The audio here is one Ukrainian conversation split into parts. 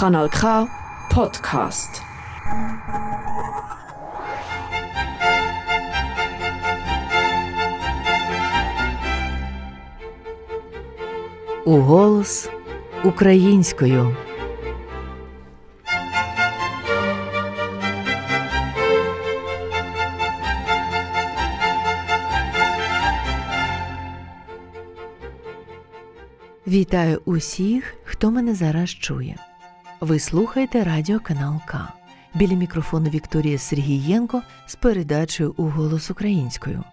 Kanal K Podcast. У голос українською. Вітаю усіх, хто мене зараз чує. Ви слухаєте радіоканал К. Біля мікрофону Вікторія Сергієнко з передачею у голос українською.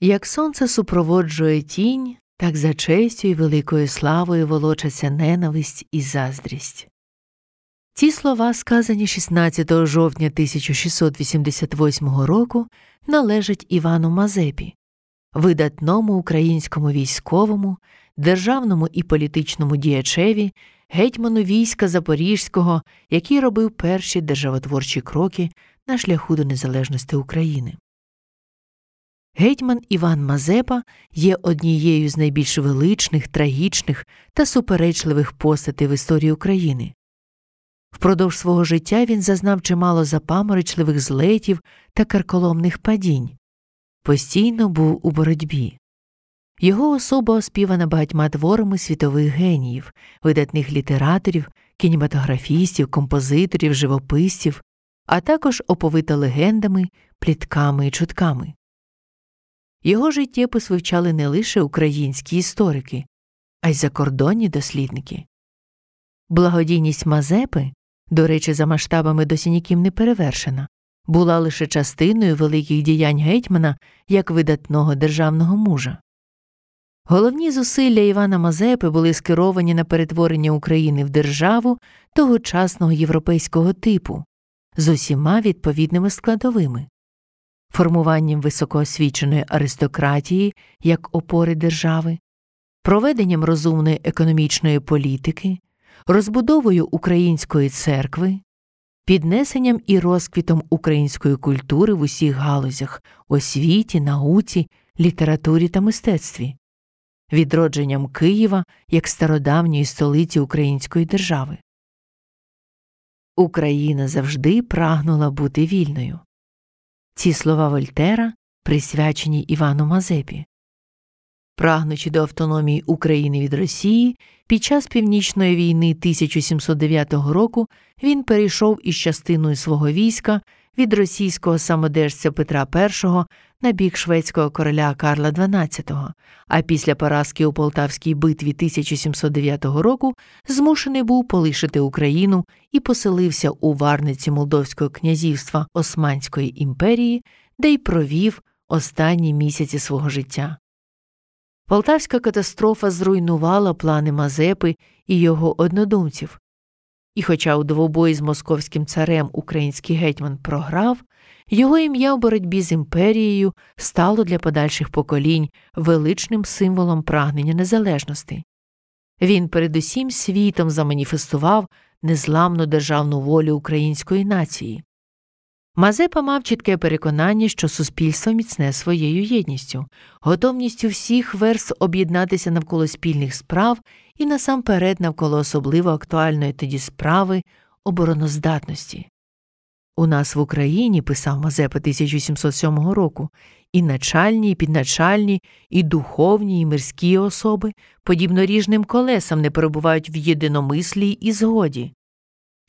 Як сонце супроводжує тінь, так за честю і великою славою волочаться ненависть і заздрість. Ці слова, сказані 16 жовтня 1688 року, належать Івану Мазепі, видатному українському військовому, державному і політичному діячеві, гетьману війська Запорізького, який робив перші державотворчі кроки на шляху до незалежності України. Гетьман Іван Мазепа є однією з найбільш величних, трагічних та суперечливих постатей в історії України. Впродовж свого життя він зазнав чимало запаморочливих злетів та карколомних падінь, постійно був у боротьбі. Його особа оспівана багатьма творами світових геніїв, видатних літераторів, кінематографістів, композиторів, живописців, а також оповита легендами, плітками і чутками. Його життєпис вивчали не лише українські історики, а й закордонні дослідники. Благодійність Мазепи до речі, за масштабами досі ніким не перевершена, була лише частиною великих діянь гетьмана як видатного державного мужа. Головні зусилля Івана Мазепи були скеровані на перетворення України в державу тогочасного європейського типу з усіма відповідними складовими, формуванням високоосвіченої аристократії як опори держави, проведенням розумної економічної політики розбудовою української церкви, піднесенням і розквітом української культури в усіх галузях освіті, науці, літературі та мистецтві, відродженням Києва як стародавньої столиці Української держави. Україна завжди прагнула бути вільною. Ці слова Вольтера присвячені Івану Мазепі. Прагнучи до автономії України від Росії, під час північної війни 1709 року він перейшов із частиною свого війська від російського самодержця Петра І на бік шведського короля Карла XII, а після поразки у Полтавській битві 1709 року змушений був полишити Україну і поселився у варниці Молдовського князівства Османської імперії, де й провів останні місяці свого життя. Полтавська катастрофа зруйнувала плани Мазепи і його однодумців. І, хоча у двобої з московським царем український гетьман програв, його ім'я в боротьбі з імперією стало для подальших поколінь величним символом прагнення незалежності. Він передусім світом заманіфестував незламну державну волю української нації. Мазепа мав чітке переконання, що суспільство міцне своєю єдністю, готовністю всіх верств об'єднатися навколо спільних справ і насамперед навколо особливо актуальної тоді справи обороноздатності. У нас в Україні, писав Мазепа 1707 року, і начальні, і підначальні, і духовні, і мирські особи, подібно ріжним колесам, не перебувають в єдиномислі і згоді.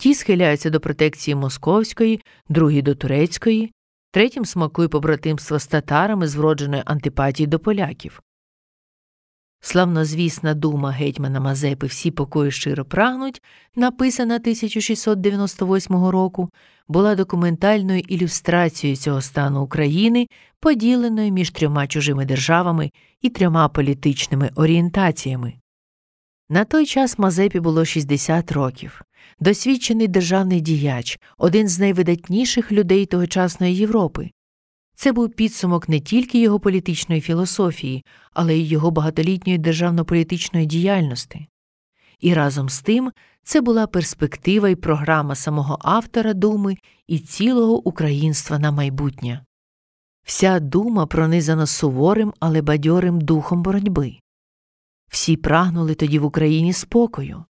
Ті схиляються до протекції московської, другі до турецької, третім смакує побратимство з татарами з вродженої антипатії до поляків. Славнозвісна дума гетьмана Мазепи всі покої щиро прагнуть, написана 1698 року, була документальною ілюстрацією цього стану України, поділеною між трьома чужими державами і трьома політичними орієнтаціями. На той час Мазепі було 60 років досвідчений державний діяч, один з найвидатніших людей тогочасної Європи. Це був підсумок не тільки його політичної філософії, але й його багатолітньої державно-політичної діяльності. І разом з тим це була перспектива і програма самого автора думи і цілого українства на майбутнє. Вся дума пронизана суворим, але бадьорим духом боротьби. Всі прагнули тоді в Україні спокою.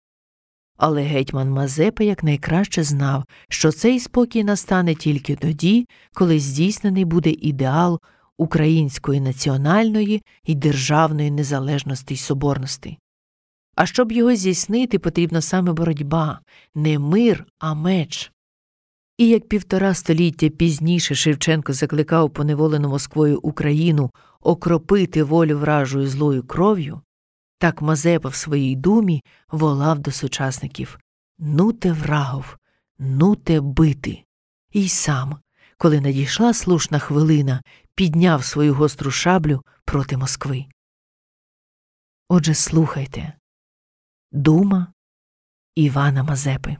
Але гетьман Мазепа якнайкраще знав, що цей спокій настане тільки тоді, коли здійснений буде ідеал української національної і державної незалежності й соборності. А щоб його здійснити, потрібна саме боротьба, не мир, а меч. І як півтора століття пізніше Шевченко закликав поневолену Москвою Україну окропити волю вражою злою кров'ю, так Мазепа в своїй думі волав до сучасників Нуте врагов, нуте бити. І сам, коли надійшла слушна хвилина, підняв свою гостру шаблю проти Москви. Отже, слухайте Дума Івана Мазепи.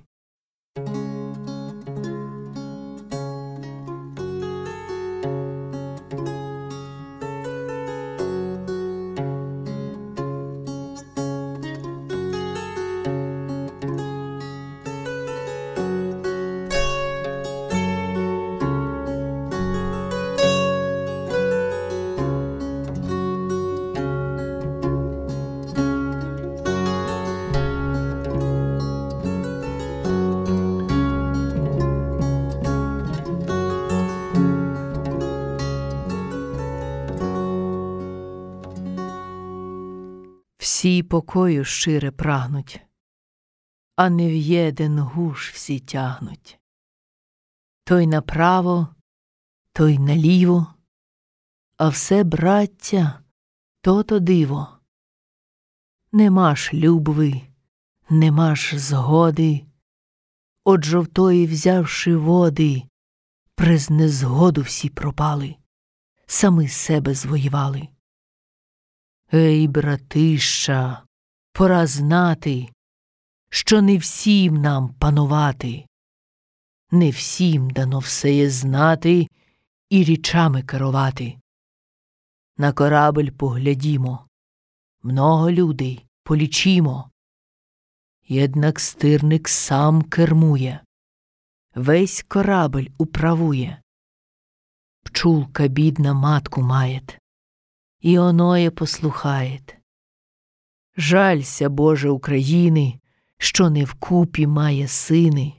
Покою щире прагнуть, а не в єден гуш всі тягнуть. Той направо, той наліво, а все, браття, то то диво. Нема ж любви, нема ж згоди, От жовтої взявши води, през незгоду всі пропали, сами себе звоювали. Ей, братища, пора знати, що не всім нам панувати, не всім дано все є знати і річами керувати. На корабель поглядімо, много людей полічімо. Єднак стирник сам кермує, весь корабель управує. Пчулка бідна матку маєт і оноє послухает. Жалься, Боже України, що не вкупі має сини.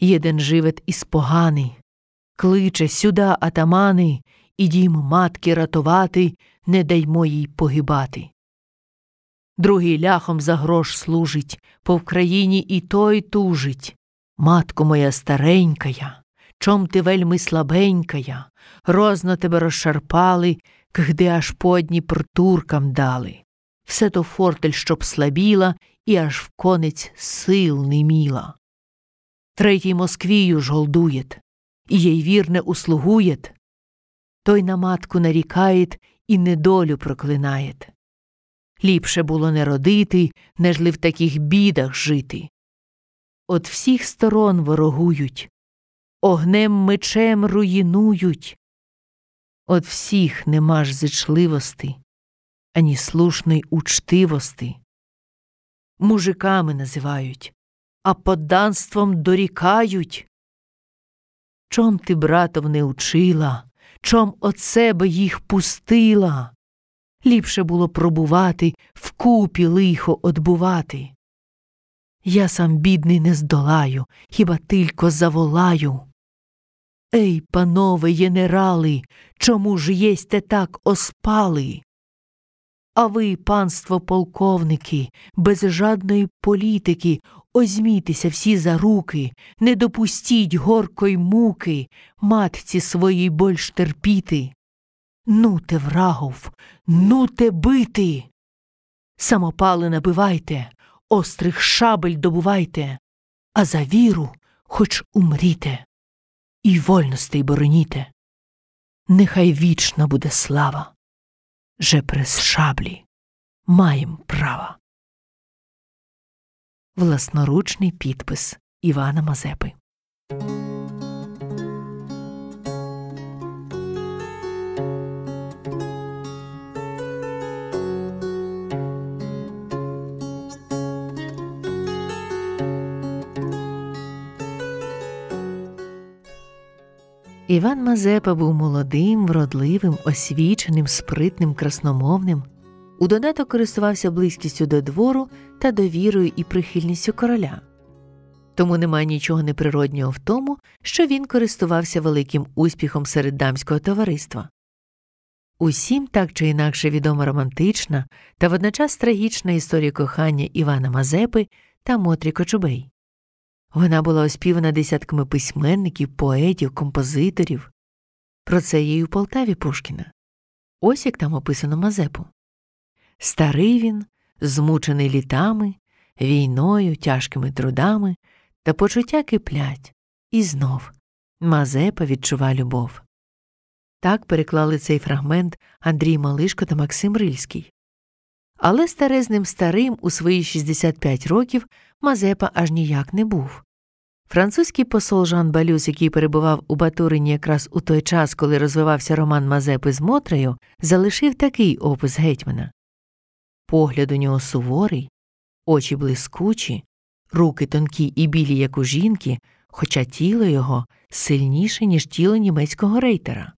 Єден живет із поганий, кличе сюда атамани, і дім матки ратувати, не даймо їй погибати. Другий ляхом за грош служить, по Вкраїні і той тужить. Матко моя старенькая, чом ти вельми слабенькая, розно тебе розшарпали, кгди аж по Дніпр туркам дали. Все то фортель, щоб слабіла, і аж в конець сил не міла. Третій Москвію ж голдуєт, і їй вірне услугуєт. Той на матку нарікаєт і недолю проклинаєт. Ліпше було не родити, нежли в таких бідах жити. От всіх сторон ворогують, огнем мечем руїнують, От всіх нема ж зичливости, ані слушної учтивости. Мужиками називають, а подданством дорікають. Чом ти, братов, не учила, чом от себе їх пустила? Ліпше було пробувати, вкупі лихо отбувати. Я сам бідний не здолаю, хіба тільки заволаю. Ей, панове генерали, чому ж єсте так оспали? А ви, панство полковники, без жадної політики, озмітеся всі за руки, не допустіть горкої муки, матці своїй больш терпіти. Ну те врагов, ну те бити. Самопали набивайте, острих шабель добувайте, а за віру хоч умріте і вольностей бороніте. Нехай вічна буде слава, же през шаблі маєм права. Власноручний підпис Івана Мазепи. Іван Мазепа був молодим, вродливим, освіченим, спритним, красномовним. У додаток користувався близькістю до двору та довірою і прихильністю короля. Тому немає нічого неприроднього в тому, що він користувався великим успіхом серед дамського товариства. Усім так чи інакше відома романтична та водночас трагічна історія кохання Івана Мазепи та Мотрі Кочубей. Вона була оспівана десятками письменників, поетів, композиторів. Про це й у Полтаві Пушкіна. Ось як там описано Мазепу. Старий він, змучений літами, війною, тяжкими трудами, та почуття киплять, і знов Мазепа відчува любов. Так переклали цей фрагмент Андрій Малишко та Максим Рильський. Але старезним старим у свої 65 років Мазепа аж ніяк не був. Французький посол Жан Балюс, який перебував у Батурині якраз у той час, коли розвивався роман Мазепи з Мотрею, залишив такий опис гетьмана погляд у нього суворий, очі блискучі, руки тонкі і білі, як у жінки, хоча тіло його сильніше, ніж тіло німецького рейтера.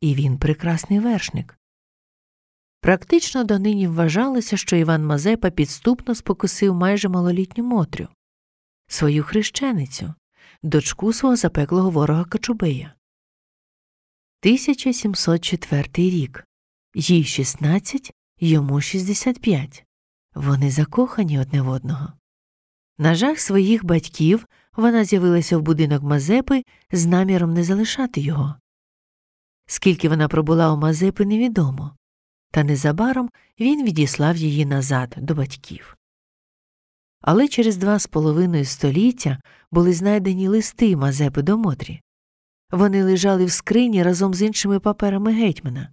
І він прекрасний вершник. Практично донині вважалося, що Іван Мазепа підступно спокусив майже малолітню Мотрю, свою хрещеницю, дочку свого запеклого ворога Кочубея. 1704 рік їй 16, йому 65. Вони закохані одне в одного. На жах своїх батьків вона з'явилася в будинок Мазепи з наміром не залишати його. Скільки вона пробула у Мазепи, невідомо, та незабаром він відіслав її назад до батьків. Але через два з половиною століття були знайдені листи Мазепи до Мотрі. Вони лежали в скрині разом з іншими паперами гетьмана.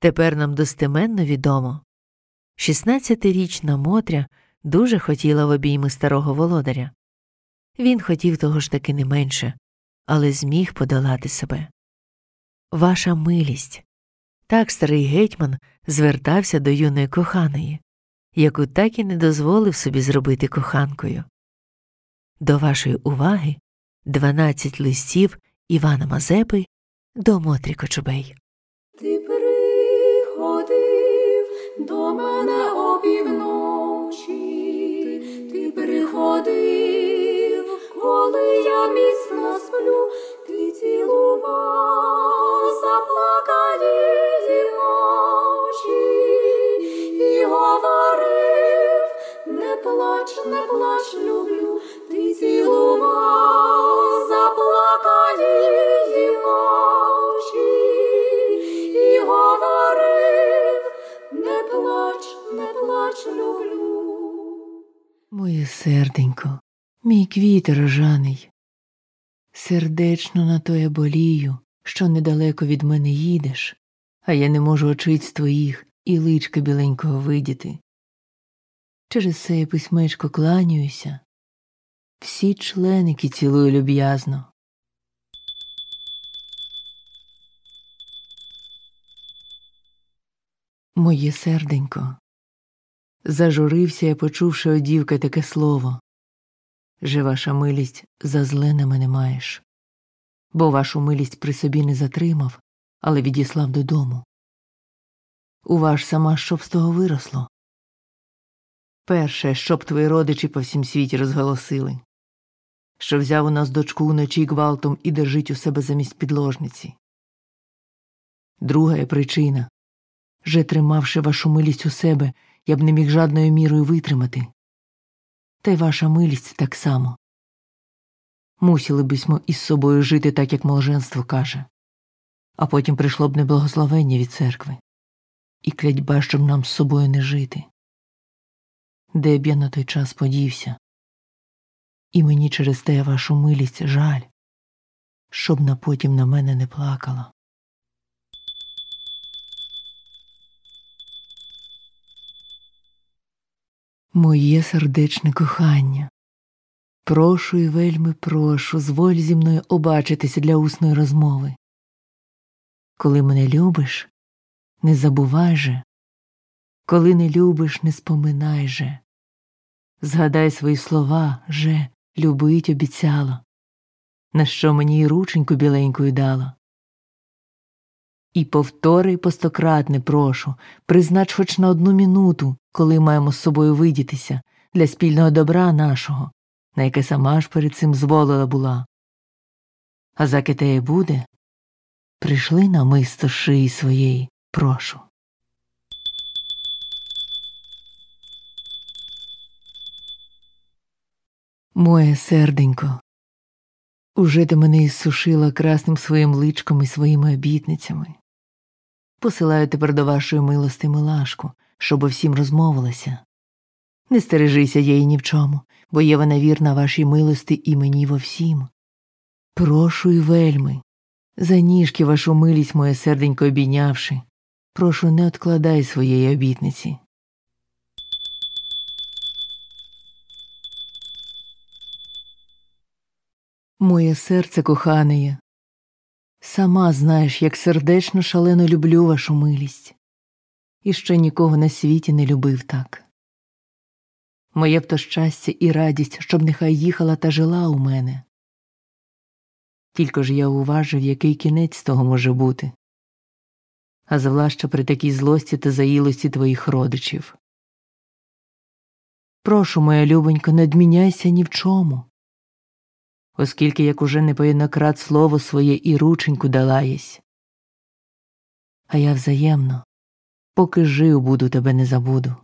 Тепер нам достеменно відомо 16-річна Мотря дуже хотіла в обійми старого володаря. Він хотів того ж таки не менше, але зміг подолати себе. Ваша милість. Так старий гетьман звертався до юної коханої, яку так і не дозволив собі зробити коханкою. До вашої уваги 12 листів Івана Мазепи до Мотрі Кочубей. Ти приходив до мене опівночі, ти приходив, коли я міцно сплю, цілував заплакані очі і говорив, не плач, не плач, люблю, ти цілував заплакані і говорив, не плач, не плач, люблю. Моє серденько, мій квіт рожаний. Сердечно на то я болію, що недалеко від мене їдеш, а я не можу очиць твоїх і личка біленького видіти. Через це я письмечко кланяюся, всі членики цілую люб'язно. Моє серденько. Зажурився я, почувши одівка таке слово. Же ваша милість за зле на мене маєш, бо вашу милість при собі не затримав, але відіслав додому. У ваш сама щоб з того виросло. Перше, щоб твої родичі по всім світі розголосили, що взяв у нас дочку вночі гвалтом і держить у себе замість підложниці. Друга причина же тримавши вашу милість у себе, я б не міг жадною мірою витримати. Та й ваша милість так само. Мусили бисьмо із собою жити так, як молженство каже, а потім прийшло б неблагословення від церкви і клятьба, щоб нам з собою не жити. Де б я на той час подівся? І мені через те вашу милість жаль, щоб на потім на мене не плакала. Моє сердечне кохання, прошу і вельми прошу, зволь зі мною обачитися для усної розмови. Коли мене любиш, не забувай же, коли не любиш, не споминай же. Згадай свої слова же любить обіцяла. на що мені й рученьку біленькою дала. І повтори постократне прошу, признач хоч на одну минуту, коли маємо з собою видітися, для спільного добра нашого, на яке сама ж перед цим зволила була. А заки теє буде, прийшли на мисто шиї своєї, прошу. Моє серденько, уже ти мене ізсушила красним своїм личком і своїми обітницями. Посилаю тепер до вашої милости милашку, щоб всім розмовилася. Не стережися її ні в чому, бо є вона вірна вашій милості і мені во всім. Прошу і вельми, за ніжки вашу милість моє серденько обійнявши, прошу, не откладай своєї обітниці. Моє серце кохане, сама знаєш, як сердечно шалено люблю вашу милість, і ще нікого на світі не любив так. Моє б то щастя і радість, щоб нехай їхала та жила у мене. Тільки ж я уважив, який кінець того може бути, а завлаще при такій злості та заїлості твоїх родичів. Прошу, моя любонько, не одміняйся ні в чому оскільки як уже непоєднократ слово своє і рученьку дала єсь. А я взаємно, поки жив буду, тебе не забуду.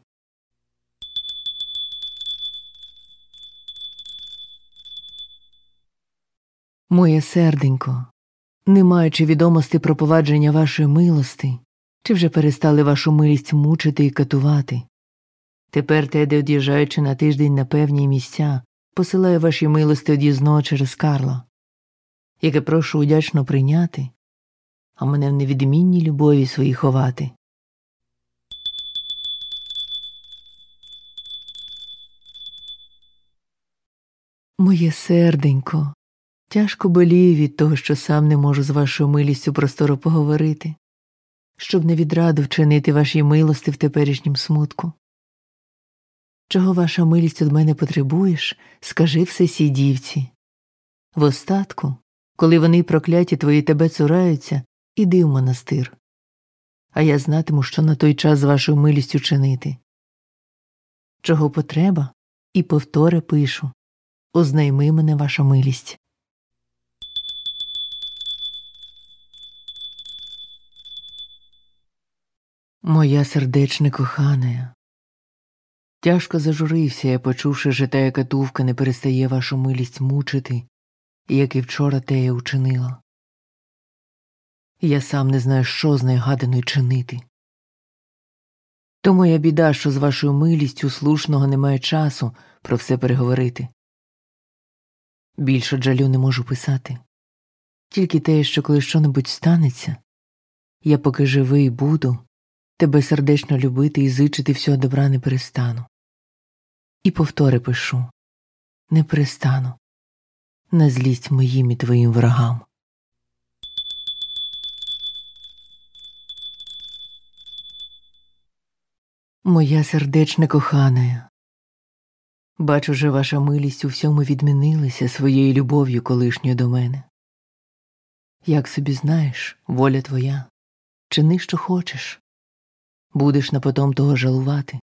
Моє серденько, не маючи відомості про повадження вашої милости, чи вже перестали вашу милість мучити і катувати. Тепер теде, од'їжджаючи на тиждень на певні місця, посилаю ваші милости од'їзного через Карла, яке прошу удячно прийняти, а мене в невідмінній любові своїй ховати. Моє серденько, тяжко болію від того, що сам не можу з вашою милістю просторо поговорити, щоб не відраду вчинити вашій милости в теперішнім смутку. Чого ваша милість від мене потребуєш, скажи все сій дівці. В остатку, коли вони прокляті твої тебе цураються, іди в монастир. А я знатиму, що на той час з вашою милістю чинити. Чого потреба, і повторе пишу ознайми мене ваша милість. Моя сердечне кохане, Тяжко зажурився я, почувши, що тая катувка не перестає вашу милість мучити, як і вчора тея учинила. Я сам не знаю, що з нею гаданою чинити. То моя біда, що з вашою милістю слушного немає часу про все переговорити. Більше джалю не можу писати. Тільки те, що коли щонебудь станеться, я поки живий буду, тебе сердечно любити і зичити всього добра не перестану. І повтори пишу не перестану на злість моїм і твоїм ворогам. Моя сердечна кохана, бачу, же ваша милість у всьому відмінилася своєю любов'ю колишньою до мене. Як собі знаєш, воля твоя, чини, що хочеш, будеш на потом того жалувати.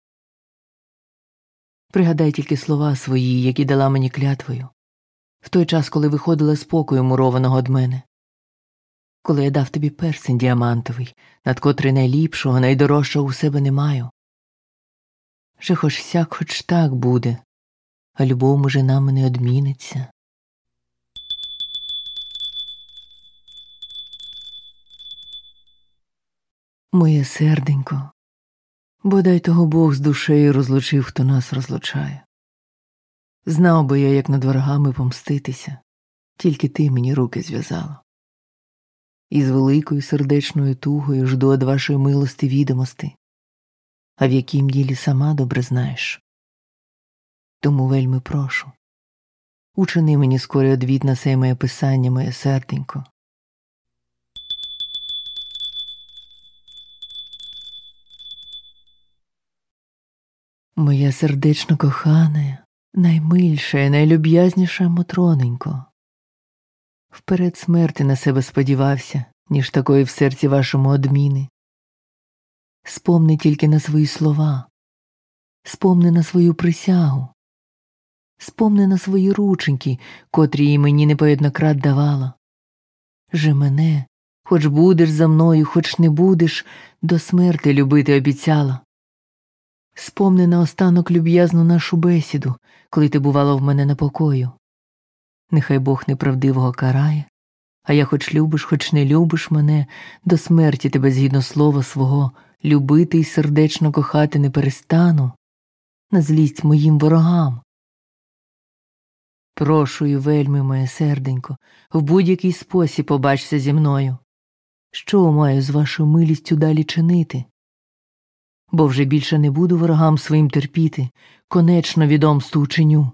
Пригадай тільки слова свої, які дала мені клятвою, в той час, коли виходила спокою мурованого од мене, коли я дав тобі персень діамантовий, над котрий найліпшого, найдорожчого у себе не маю. Же хоч сяк, хоч так буде, а любов може нам не одміниться. Моє серденько, Бодай того Бог з душею розлучив, хто нас розлучає. Знав би я, як над ворогами помститися, тільки ти мені руки зв'язала. І з великою сердечною тугою жду од вашої милости відомости, а в яким ділі сама добре знаєш. Тому вельми прошу. Учини мені скорий одвід на сей моє писання, моє серденько. Моя сердечно кохана, наймильша і найлюб'язніша Мотроненько, Вперед смерти на себе сподівався, ніж такої в серці вашому одміни. Спомни тільки на свої слова, спомни на свою присягу, спомни на свої рученьки, котрі їй мені непоєднократ давала. Же мене, хоч будеш за мною, хоч не будеш, до смерти любити обіцяла. Спомни на останок люб'язну нашу бесіду, коли ти бувала в мене на покою. Нехай Бог неправдивого карає, а я хоч любиш, хоч не любиш мене, до смерті тебе згідно слова свого, любити й сердечно кохати не перестану, на злість моїм ворогам. Прошую, вельми, моє серденько, в будь-який спосіб побачся зі мною. Що маю з вашою милістю далі чинити? Бо вже більше не буду ворогам своїм терпіти, конечно відомсту учиню.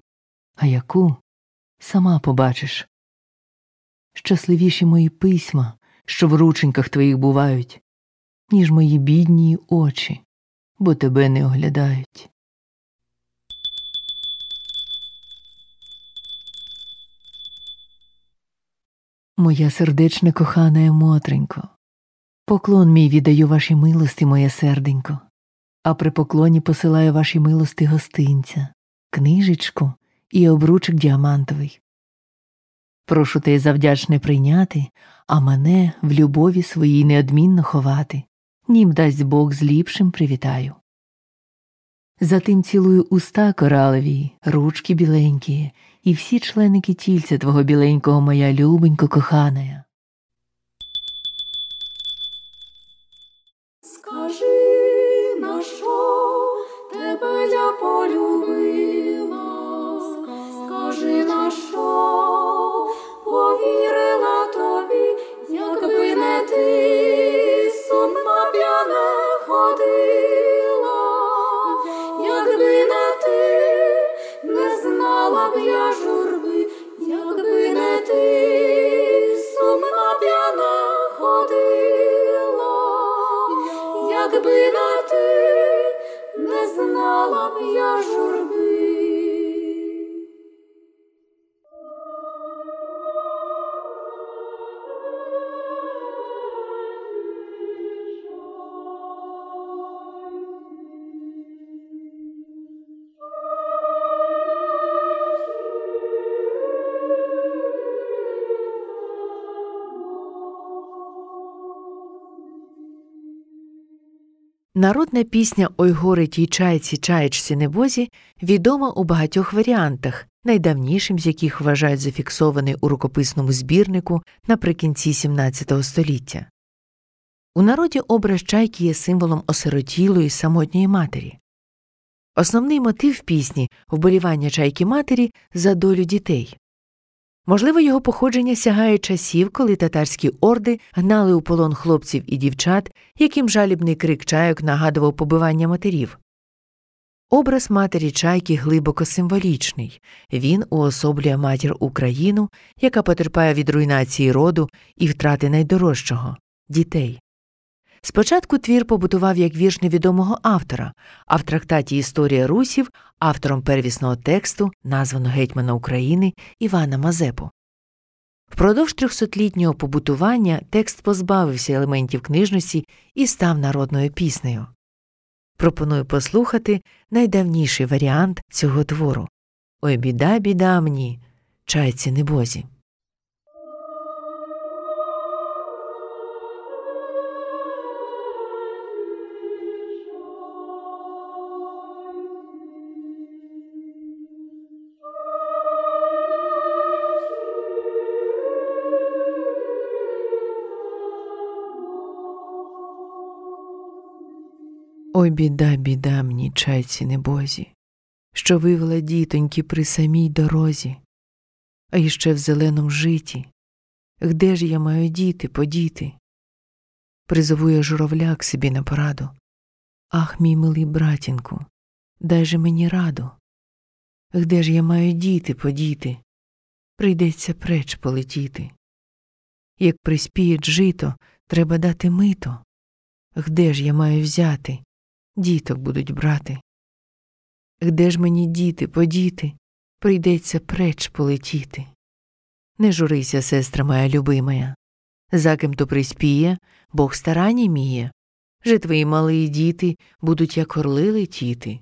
А яку сама побачиш. Щасливіші мої письма, що в рученьках твоїх бувають, ніж мої бідні очі, бо тебе не оглядають. Моя сердечна кохана Мотренько, поклон мій віддаю вашій милості, моє серденько, а при поклоні посилаю вашій милості гостинця, книжечку і обручик діамантовий. Прошу те завдячне прийняти, а мене в любові своїй неодмінно ховати, нім дасть Бог з ліпшим привітаю. Затим цілую уста коралові, ручки біленькі, і всі членики тільця твого біленького моя любенько коханая. Ходила, якби не ти не знала б я журби, якби не ти сумна п'яна ходила, якби не ти не знала б я журби. Народна пісня Ой горе тій чайці чаєчці небозі відома у багатьох варіантах, найдавнішим з яких вважають зафіксований у рукописному збірнику наприкінці XVII століття. У народі образ чайки є символом осиротілої самотньої матері. Основний мотив пісні вболівання чайки матері за долю дітей. Можливо, його походження сягає часів, коли татарські орди гнали у полон хлопців і дівчат, яким жалібний крик чайок нагадував побивання матерів. Образ матері чайки глибоко символічний він уособлює матір Україну, яка потерпає від руйнації роду і втрати найдорожчого дітей. Спочатку твір побутував як вірш невідомого автора, а в трактаті Історія русів автором первісного тексту названо гетьмана України Івана Мазепу. Впродовж трьохсотлітнього побутування текст позбавився елементів книжності і став народною піснею. Пропоную послухати найдавніший варіант цього твору Ой біда, біда мені, чайці небозі. Ой біда, біда мені, чайці небозі, що вивела дітоньки при самій дорозі, а іще в зеленому житі. Где ж я маю діти, подіти? Призову я журавля к собі на пораду. Ах, мій милий братінку, дай же мені раду. Где ж я маю діти, подіти? Прийдеться преч полетіти. Як приспіють жито, треба дати мито. Где ж я маю взяти? Діток будуть брати. Де ж мені діти, подіти, прийдеться преч полетіти. Не журися, сестра моя любимая. За ким то приспіє, Бог старані міє. Же твої мали діти будуть, як орли летіти.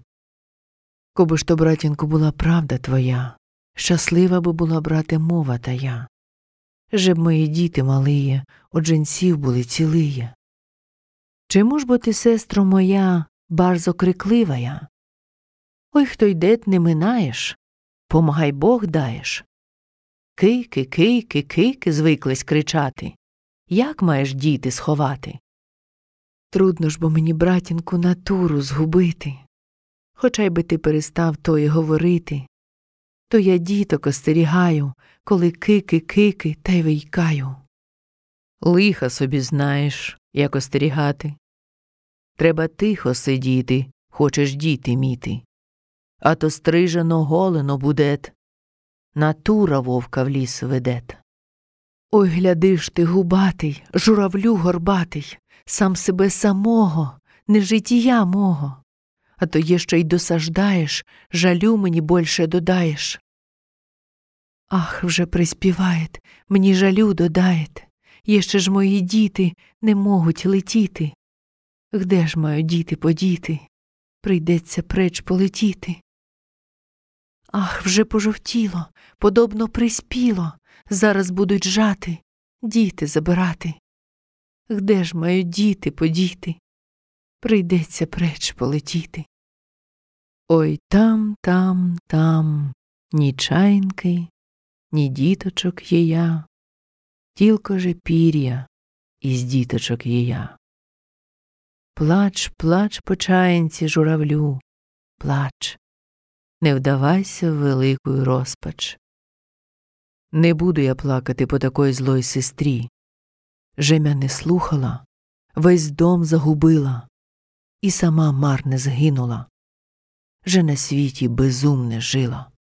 Коби ж то, братінку, була правда твоя, щаслива би була, брате, мова тая. Же б мої діти малиє, от женців були цілиє. Чому ж бо ти, сестро моя, барзо крикливая? Ой, хто йде, не минаєш, помагай Бог даєш. Кийки, кийки, кийки звиклись кричати. Як маєш діти сховати? Трудно ж бо мені, братінку, натуру згубити. Хоча й би ти перестав тої говорити, то я діток остерігаю, коли кики, кики, та й вийкаю. Лиха собі знаєш, як остерігати. Треба тихо сидіти, хочеш діти міти. А то стрижено голено будет, натура вовка в ліс ведет. Ой, глядиш ти, губатий, журавлю горбатий, сам себе самого, не життя мого, а то є ще й досаждаєш, жалю мені больше додаєш. Ах, вже приспівает, мені жалю додаєт, Єще ж мої діти не можуть летіти. Где ж маю діти подіти? Прийдеться преч полетіти. Ах, вже пожовтіло, подобно приспіло, зараз будуть жати, діти забирати. Где ж маю діти подіти? Прийдеться преч полетіти. Ой там, там, там, ні чайнки, ні діточок є я, тілько же пір'я із діточок є я. Плач, плач по чаянці журавлю, плач, не вдавайся в велику розпач. Не буду я плакати по такої злої сестрі. Жемя не слухала, весь дом загубила, і сама марне згинула, же на світі безумне жила.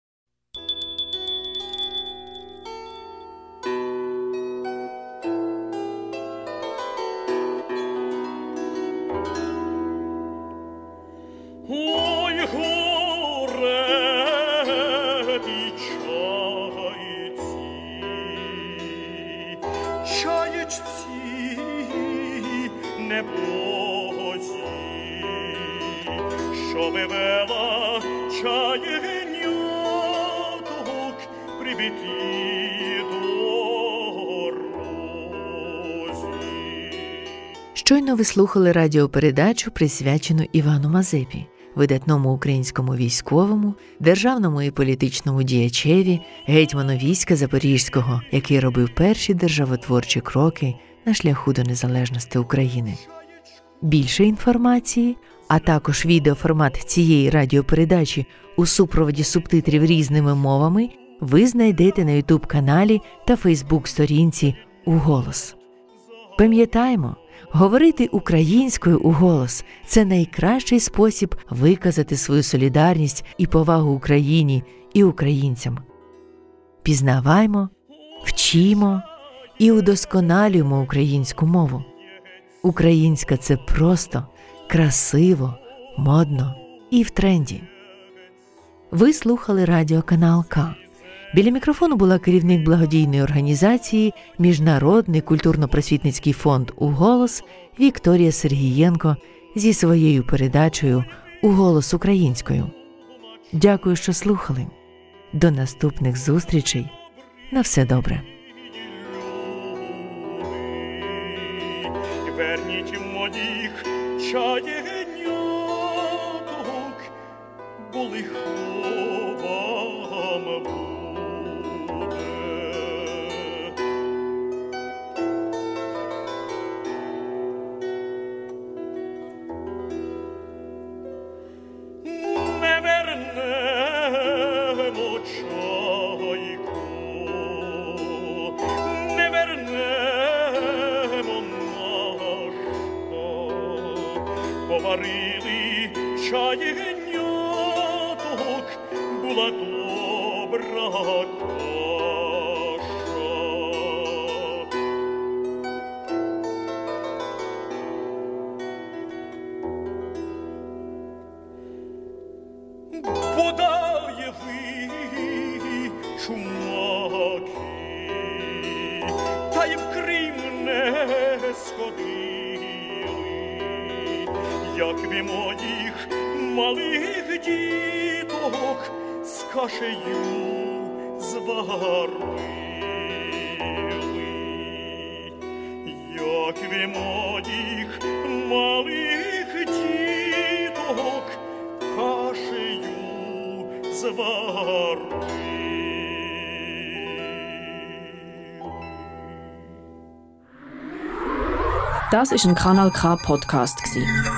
Слухали радіопередачу, присвячену Івану Мазепі, видатному українському військовому, державному і політичному діячеві, гетьману війська Запорізького, який робив перші державотворчі кроки на шляху до незалежності України. Більше інформації, а також відеоформат цієї радіопередачі у супроводі субтитрів різними мовами ви знайдете на Ютуб каналі та Фейсбук сторінці «Уголос». Пам'ятаємо, говорити українською у голос це найкращий спосіб виказати свою солідарність і повагу Україні і українцям. Пізнаваймо, вчімо і удосконалюємо українську мову. Українська це просто, красиво, модно і в тренді. Ви слухали радіоканал К. Біля мікрофону була керівник благодійної організації Міжнародний культурно-просвітницький фонд «Уголос» Вікторія Сергієнко зі своєю передачею «Уголос українською. Дякую, що слухали. До наступних зустрічей. На все добре. Верніть моїх чаєняток, бо як би моїх малих діток з кашею зварили, як би моїх малих діток кашею зварили. Das ist ein Kanal K Podcast gsi.